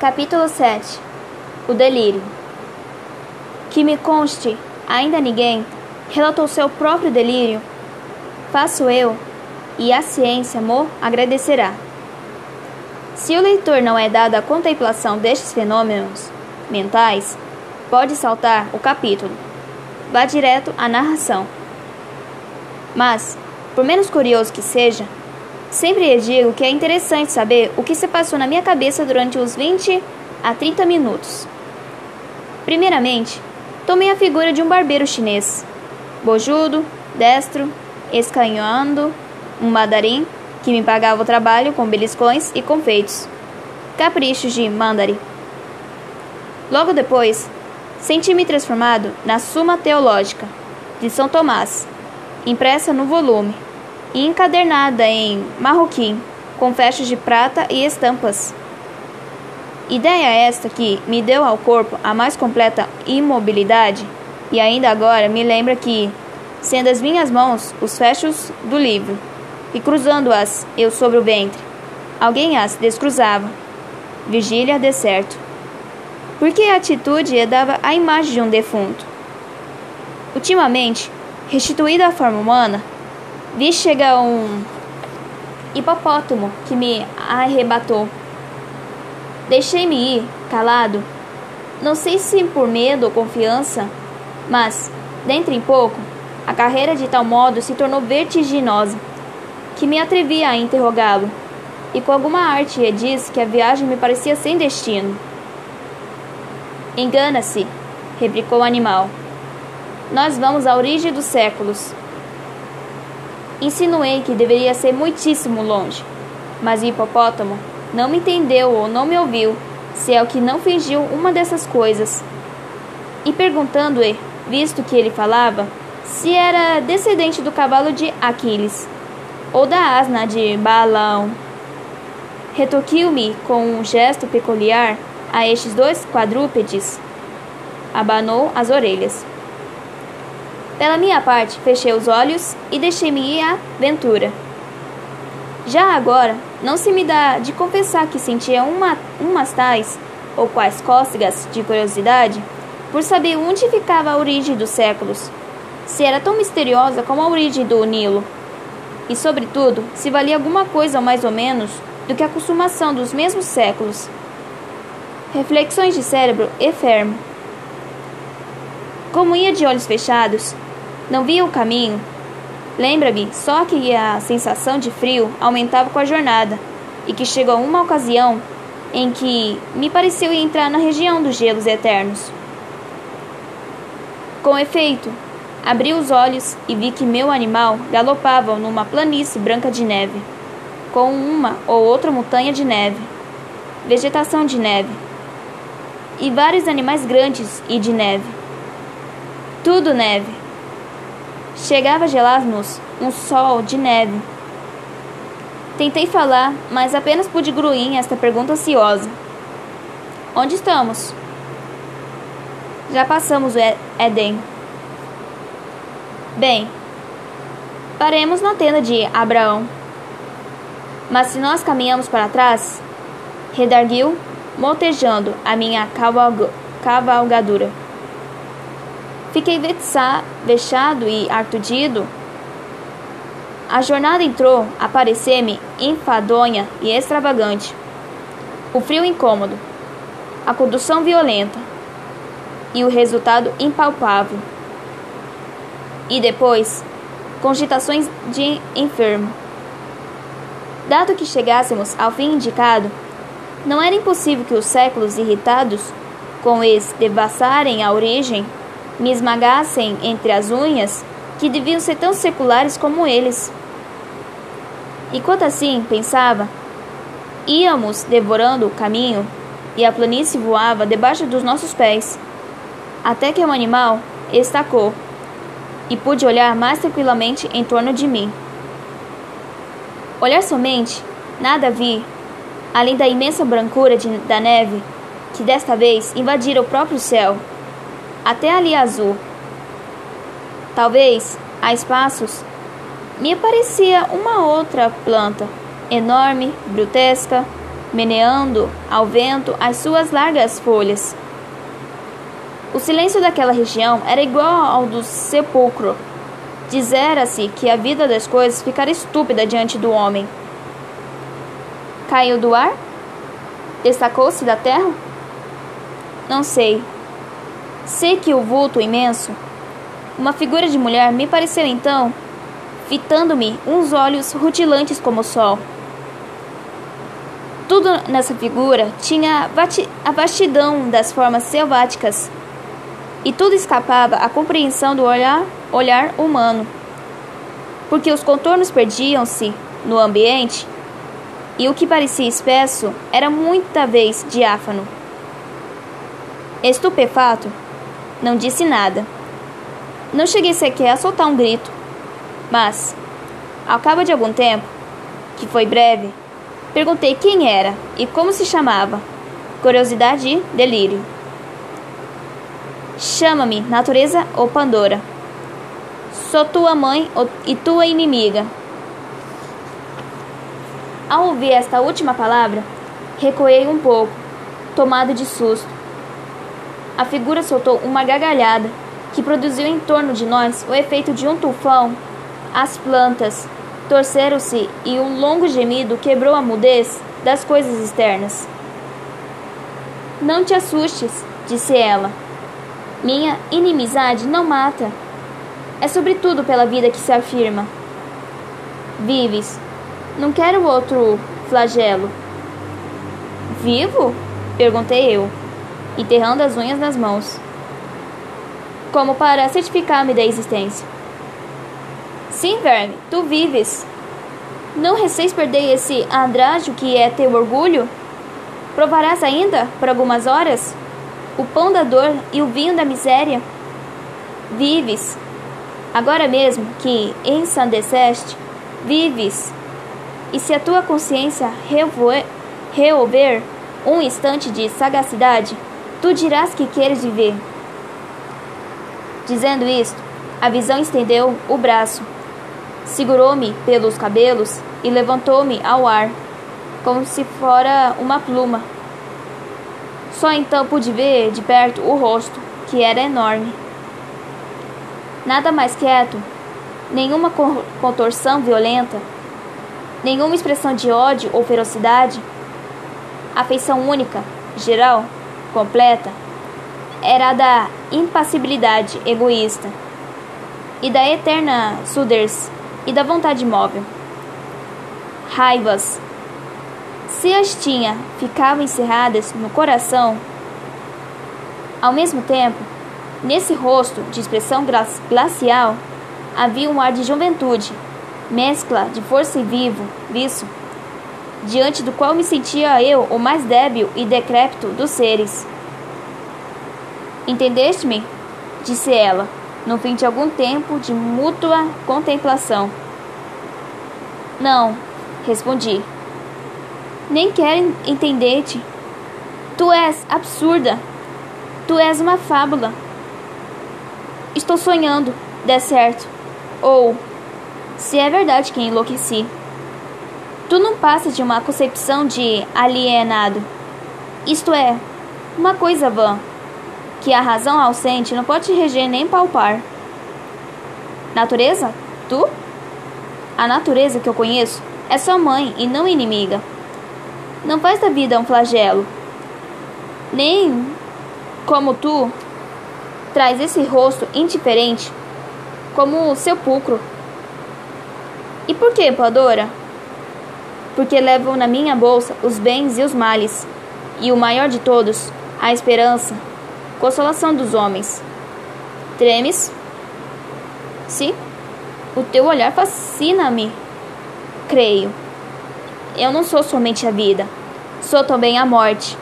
Capítulo 7 O delírio. Que me conste, ainda ninguém relatou seu próprio delírio. Faço eu, e a ciência mo agradecerá. Se o leitor não é dado à contemplação destes fenômenos mentais, pode saltar o capítulo. Vá direto à narração. Mas, por menos curioso que seja, Sempre digo que é interessante saber o que se passou na minha cabeça durante os 20 a 30 minutos. Primeiramente, tomei a figura de um barbeiro chinês, bojudo, destro, escanhoando, um mandarim que me pagava o trabalho com beliscões e confeitos, caprichos de mandari. Logo depois, senti-me transformado na Suma Teológica de São Tomás, impressa no volume e encadernada em marroquim, com fechos de prata e estampas. Ideia esta que me deu ao corpo a mais completa imobilidade, e ainda agora me lembra que, sendo as minhas mãos os fechos do livro, e cruzando-as eu sobre o ventre, alguém as descruzava. Vigília deserto. Porque a atitude dava a imagem de um defunto. Ultimamente, restituída à forma humana, Vi chegar um hipopótamo que me arrebatou. Deixei-me ir, calado. Não sei se por medo ou confiança, mas, dentro em pouco, a carreira de tal modo se tornou vertiginosa que me atrevi a interrogá-lo, e com alguma arte lhe disse que a viagem me parecia sem destino. Engana-se, replicou o animal. Nós vamos à origem dos séculos. Insinuei que deveria ser muitíssimo longe, mas o hipopótamo não me entendeu ou não me ouviu, se é o que não fingiu uma dessas coisas. E perguntando-lhe, visto que ele falava, se era descendente do cavalo de Aquiles ou da asna de Balaão. Retoquiu-me com um gesto peculiar a estes dois quadrúpedes. Abanou as orelhas. Pela minha parte, fechei os olhos e deixei-me ir à aventura. Já agora, não se me dá de confessar que sentia uma, umas tais, ou quais cócegas de curiosidade, por saber onde ficava a origem dos séculos, se era tão misteriosa como a origem do Nilo, e, sobretudo, se valia alguma coisa mais ou menos do que a consumação dos mesmos séculos. Reflexões de cérebro enfermo. Como ia de olhos fechados, não via o caminho. Lembra-me só que a sensação de frio aumentava com a jornada e que chegou uma ocasião em que me pareceu entrar na região dos gelos eternos. Com efeito, abri os olhos e vi que meu animal galopava numa planície branca de neve, com uma ou outra montanha de neve, vegetação de neve, e vários animais grandes e de neve. Tudo neve. Chegava a gelar-nos um sol de neve. Tentei falar, mas apenas pude gruir esta pergunta ansiosa. Onde estamos? Já passamos o Éden. Bem, paremos na tenda de Abraão. Mas se nós caminhamos para trás, redarguiu, motejando a minha cavalgadura. Fiquei vexado e artudido. A jornada entrou a parecer-me enfadonha e extravagante. O frio incômodo, a condução violenta e o resultado impalpável. E depois, cogitações de enfermo. Dado que chegássemos ao fim indicado, não era impossível que os séculos irritados com eles devassarem a origem me esmagassem entre as unhas, que deviam ser tão seculares como eles. Enquanto assim pensava, íamos devorando o caminho e a planície voava debaixo dos nossos pés, até que um animal estacou e pude olhar mais tranquilamente em torno de mim. Olhar somente, nada vi, além da imensa brancura de, da neve, que desta vez invadira o próprio céu até ali azul. Talvez, a espaços, me parecia uma outra planta, enorme, grotesca, meneando ao vento as suas largas folhas. O silêncio daquela região era igual ao do sepulcro. Dizera-se que a vida das coisas ficara estúpida diante do homem. Caiu do ar? Destacou-se da terra? Não sei. Sei que o vulto imenso, uma figura de mulher, me pareceu então, fitando-me uns olhos rutilantes como o sol. Tudo nessa figura tinha a vastidão das formas selváticas e tudo escapava à compreensão do olhar, olhar humano, porque os contornos perdiam-se no ambiente e o que parecia espesso era muita vez diáfano. Estupefato, não disse nada. Não cheguei sequer a soltar um grito, mas, ao cabo de algum tempo, que foi breve, perguntei quem era e como se chamava. Curiosidade e delírio. Chama-me, natureza ou Pandora. Sou tua mãe e tua inimiga. Ao ouvir esta última palavra, recuei um pouco, tomado de susto. A figura soltou uma gargalhada que produziu em torno de nós o efeito de um tufão. As plantas torceram-se e um longo gemido quebrou a mudez das coisas externas. Não te assustes, disse ela. Minha inimizade não mata. É sobretudo pela vida que se afirma. Vives. Não quero outro flagelo. Vivo? Perguntei eu, enterrando as unhas nas mãos. Como para certificar-me da existência. Sim, verme, tu vives. Não receis perder esse andrágio que é teu orgulho? Provarás ainda, por algumas horas, o pão da dor e o vinho da miséria. Vives, agora mesmo que ensandeceste, vives. E se a tua consciência reover um instante de sagacidade, tu dirás que queres viver. Dizendo isto, a visão estendeu o braço, segurou-me pelos cabelos e levantou-me ao ar, como se fora uma pluma. Só então pude ver de perto o rosto, que era enorme. Nada mais quieto, nenhuma contorção violenta, nenhuma expressão de ódio ou ferocidade. A feição única, geral, completa, era a da impassibilidade egoísta e da eterna sudez e da vontade móvel. Raivas, se as tinha, ficavam encerradas no coração. Ao mesmo tempo, nesse rosto de expressão glacial, havia um ar de juventude, mescla de força e vivo, viço, diante do qual me sentia eu o mais débil e decrépito dos seres. Entendeste-me? disse ela, no fim de algum tempo de mútua contemplação. Não, respondi. Nem quero entender-te. Tu és absurda. Tu és uma fábula. Estou sonhando, dê certo. Ou, se é verdade que enlouqueci. Tu não passas de uma concepção de alienado. Isto é, uma coisa vã, que a razão ausente não pode reger nem palpar. Natureza? Tu? A natureza que eu conheço é sua mãe e não inimiga. Não faz da vida um flagelo. Nem, como tu, traz esse rosto indiferente como sepulcro. E por que, Pandora? Porque levo na minha bolsa os bens e os males, e o maior de todos, a esperança, consolação dos homens. Tremes? Sim, o teu olhar fascina-me. Creio. Eu não sou somente a vida, sou também a morte,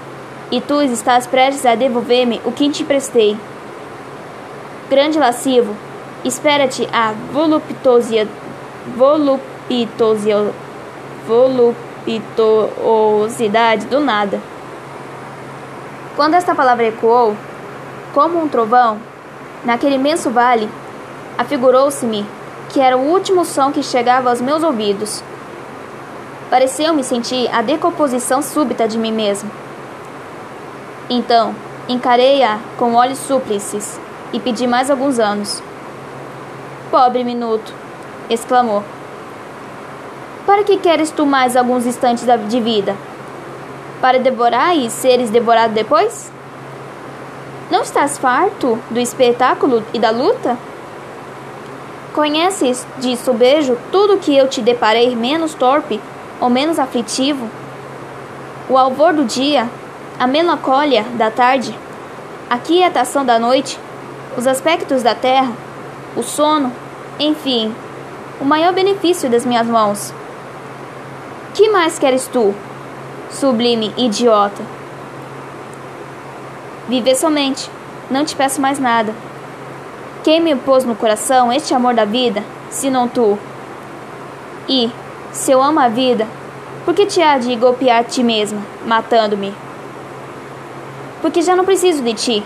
e tu estás prestes a devolver-me o que te prestei. Grande lascivo, espera-te a voluptuosia, voluptuosia, voluptuosidade do nada. Quando esta palavra ecoou, como um trovão, naquele imenso vale, afigurou-se-me que era o último som que chegava aos meus ouvidos. Pareceu-me sentir a decomposição súbita de mim mesmo. Então, encarei-a com olhos súplices e pedi mais alguns anos. Pobre minuto! exclamou. Para que queres tu mais alguns instantes de vida? Para devorar e seres devorado depois? Não estás farto do espetáculo e da luta? Conheces de sobejo tudo que eu te deparei menos torpe ou menos aflitivo? O alvor do dia, a melancólia da tarde, a quietação da noite, os aspectos da terra, o sono, enfim, o maior benefício das minhas mãos. Que mais queres tu, sublime idiota? Viver somente, não te peço mais nada. Quem me pôs no coração este amor da vida, senão tu? E, se eu amo a vida, por que te há de golpear ti mesma, matando-me? Porque já não preciso de ti.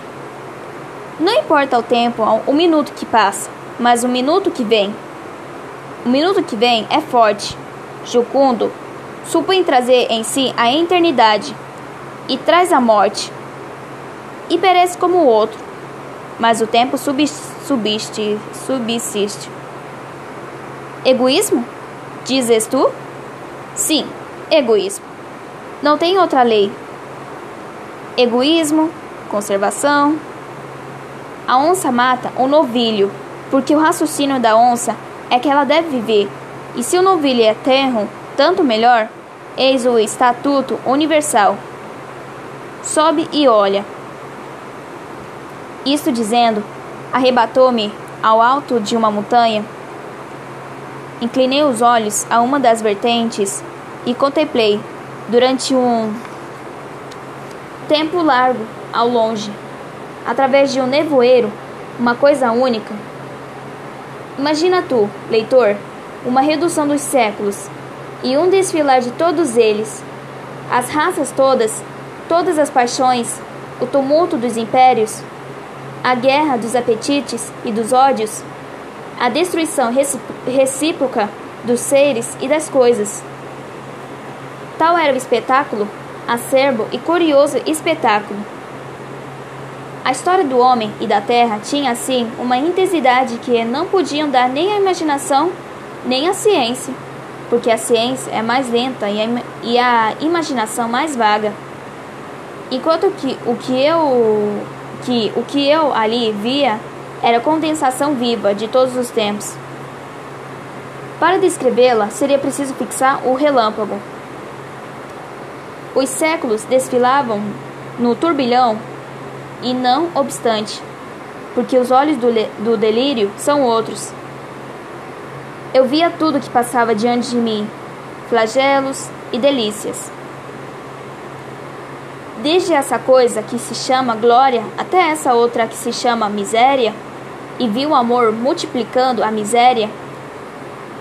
Não importa o tempo, o minuto que passa, mas o minuto que vem. O minuto que vem é forte, jucundo, supõe trazer em si a eternidade e traz a morte, e perece como o outro, mas o tempo subsiste, subsiste. Egoísmo? Dizes tu? Sim, egoísmo. Não tem outra lei. Egoísmo, conservação. A onça mata o novilho, porque o raciocínio da onça é que ela deve viver, e se o novilho é terro, tanto melhor. Eis o Estatuto Universal. Sobe e olha. Isto dizendo, arrebatou-me ao alto de uma montanha. Inclinei os olhos a uma das vertentes e contemplei, durante um tempo largo, ao longe, através de um nevoeiro, uma coisa única. Imagina tu, leitor, uma redução dos séculos e um desfilar de todos eles, as raças todas, todas as paixões, o tumulto dos impérios, a guerra dos apetites e dos ódios, a destruição recíproca dos seres e das coisas. Tal era o espetáculo, acerbo e curioso espetáculo. A história do homem e da terra tinha, assim, uma intensidade que não podiam dar nem a imaginação nem a ciência porque a ciência é mais lenta e a, e a imaginação mais vaga. Enquanto que o que eu que o que eu ali via era condensação viva de todos os tempos. Para descrevê-la, seria preciso fixar o relâmpago. Os séculos desfilavam no turbilhão e não obstante, porque os olhos do, do delírio são outros, eu via tudo que passava diante de mim, flagelos e delícias. Desde essa coisa que se chama glória até essa outra que se chama miséria, e vi o amor multiplicando a miséria,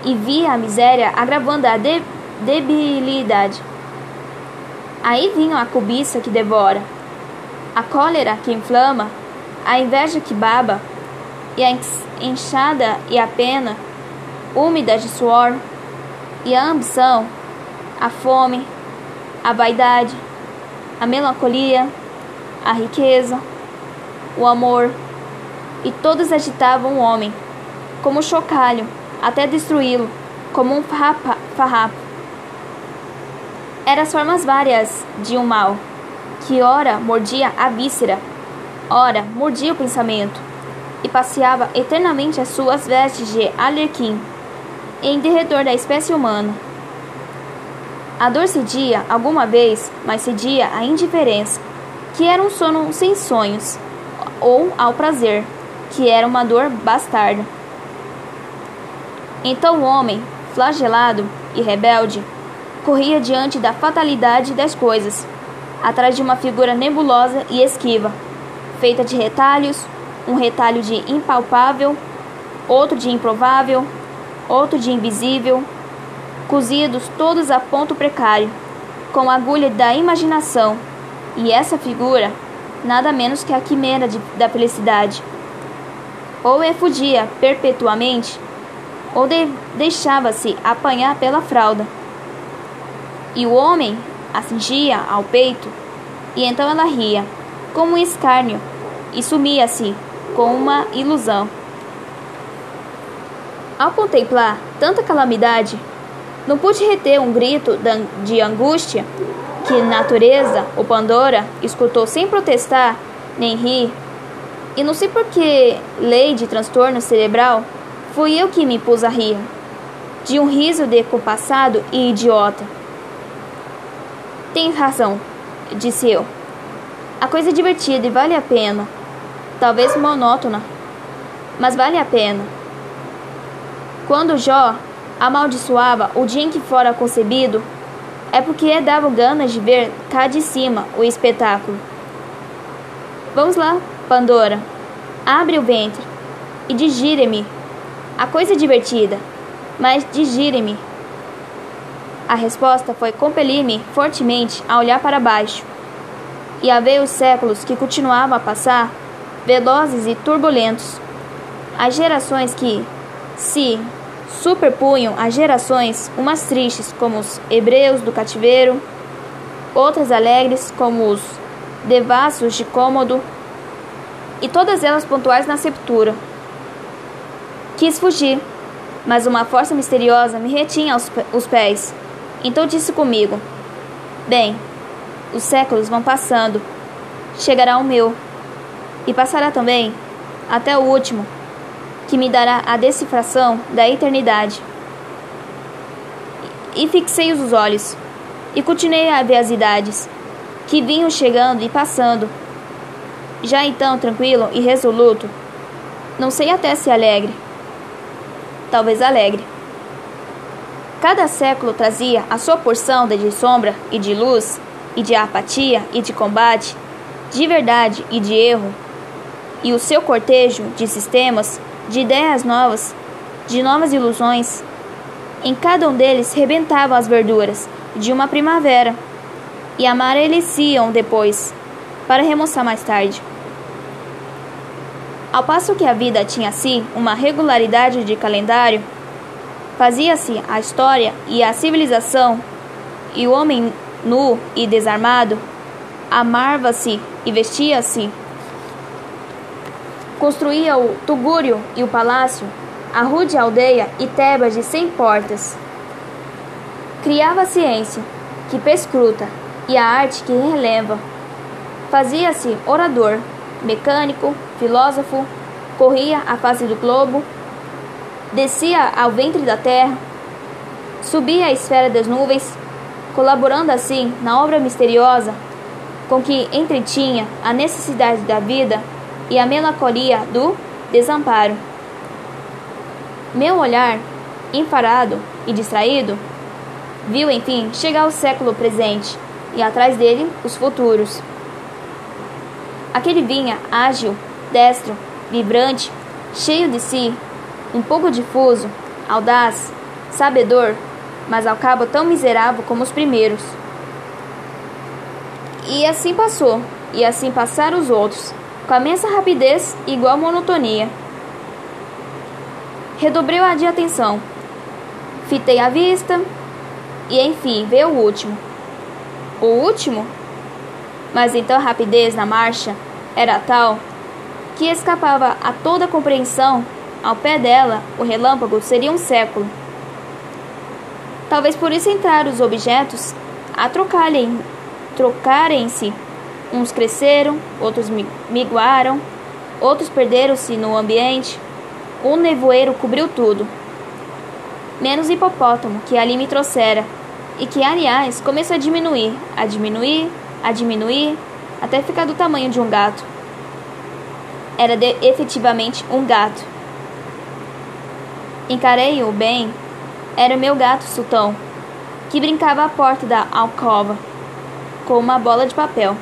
e vi a miséria agravando a de debilidade. Aí vinha a cobiça que devora, a cólera que inflama, a inveja que baba, e a enxada e a pena úmida de suor, e a ambição, a fome, a vaidade, a melancolia, a riqueza, o amor, e todos agitavam o homem, como chocalho, até destruí-lo, como um farrapo. Eram as formas várias de um mal, que ora mordia a víscera, ora mordia o pensamento, e passeava eternamente as suas vestes de alerquim em derredor da espécie humana. A dor cedia alguma vez, mas cedia a indiferença, que era um sono sem sonhos, ou ao prazer, que era uma dor bastarda. Então o homem, flagelado e rebelde, corria diante da fatalidade das coisas, atrás de uma figura nebulosa e esquiva, feita de retalhos, um retalho de impalpável, outro de improvável, outro de invisível, cozidos todos a ponto precário, com a agulha da imaginação, e essa figura, nada menos que a quimera de, da felicidade. Ou efudia perpetuamente, ou de, deixava-se apanhar pela fralda. E o homem a cingia ao peito, e então ela ria, como um escárnio, e sumia-se com uma ilusão. Ao contemplar tanta calamidade, não pude reter um grito de angústia que natureza ou Pandora escutou sem protestar nem rir. E não sei por que lei de transtorno cerebral fui eu que me pus a rir, de um riso decompassado e idiota. Tem razão, disse eu. A coisa é divertida e vale a pena. Talvez monótona, mas vale a pena. Quando Jó amaldiçoava o dia em que fora concebido, é porque dava ganas de ver cá de cima o espetáculo. Vamos lá, Pandora. Abre o ventre e digire-me. A coisa é divertida, mas digire-me. A resposta foi compelir-me fortemente a olhar para baixo e a ver os séculos que continuavam a passar, velozes e turbulentos. As gerações que, se superpunham as gerações, umas tristes, como os hebreus do cativeiro, outras alegres, como os devassos de cômodo, e todas elas pontuais na sepultura. Quis fugir, mas uma força misteriosa me retinha os pés. Então disse comigo: Bem, os séculos vão passando, chegará o meu, e passará também até o último, que me dará a decifração da eternidade. E fixei os olhos, e continuei a ver as idades, que vinham chegando e passando. Já então tranquilo e resoluto, não sei até se alegre, talvez alegre. Cada século trazia a sua porção de sombra e de luz, e de apatia e de combate, de verdade e de erro, e o seu cortejo de sistemas, de ideias novas, de novas ilusões. Em cada um deles rebentavam as verduras de uma primavera e amareleciam depois, para remoçar mais tarde. Ao passo que a vida tinha assim uma regularidade de calendário, Fazia-se a história e a civilização, e o homem nu e desarmado amarva-se e vestia-se. Construía o tugúrio e o palácio, a rude aldeia e Tebas de cem portas. Criava a ciência, que perscruta, e a arte que releva. Fazia-se orador, mecânico, filósofo, corria a face do globo descia ao ventre da terra, subia à esfera das nuvens, colaborando assim na obra misteriosa com que entretinha a necessidade da vida e a melancolia do desamparo. Meu olhar, enfarado e distraído, viu enfim chegar o século presente e atrás dele os futuros. Aquele vinha ágil, destro, vibrante, cheio de si, um pouco difuso, audaz, sabedor, mas ao cabo tão miserável como os primeiros. E assim passou, e assim passaram os outros, com a mesma rapidez igual monotonia. Redobrei a de atenção. Fitei a vista, e enfim veio o último. O último? Mas então a rapidez na marcha era tal que escapava a toda compreensão ao pé dela, o relâmpago seria um século. Talvez por isso entraram os objetos a trocarem, trocarem-se. Uns cresceram, outros miguaram, outros perderam-se no ambiente. Um nevoeiro cobriu tudo. Menos hipopótamo que ali me trouxera, e que, aliás, começou a diminuir, a diminuir, a diminuir, até ficar do tamanho de um gato. Era de, efetivamente um gato. Encarei-o bem. Era meu gato sultão, que brincava à porta da alcova com uma bola de papel.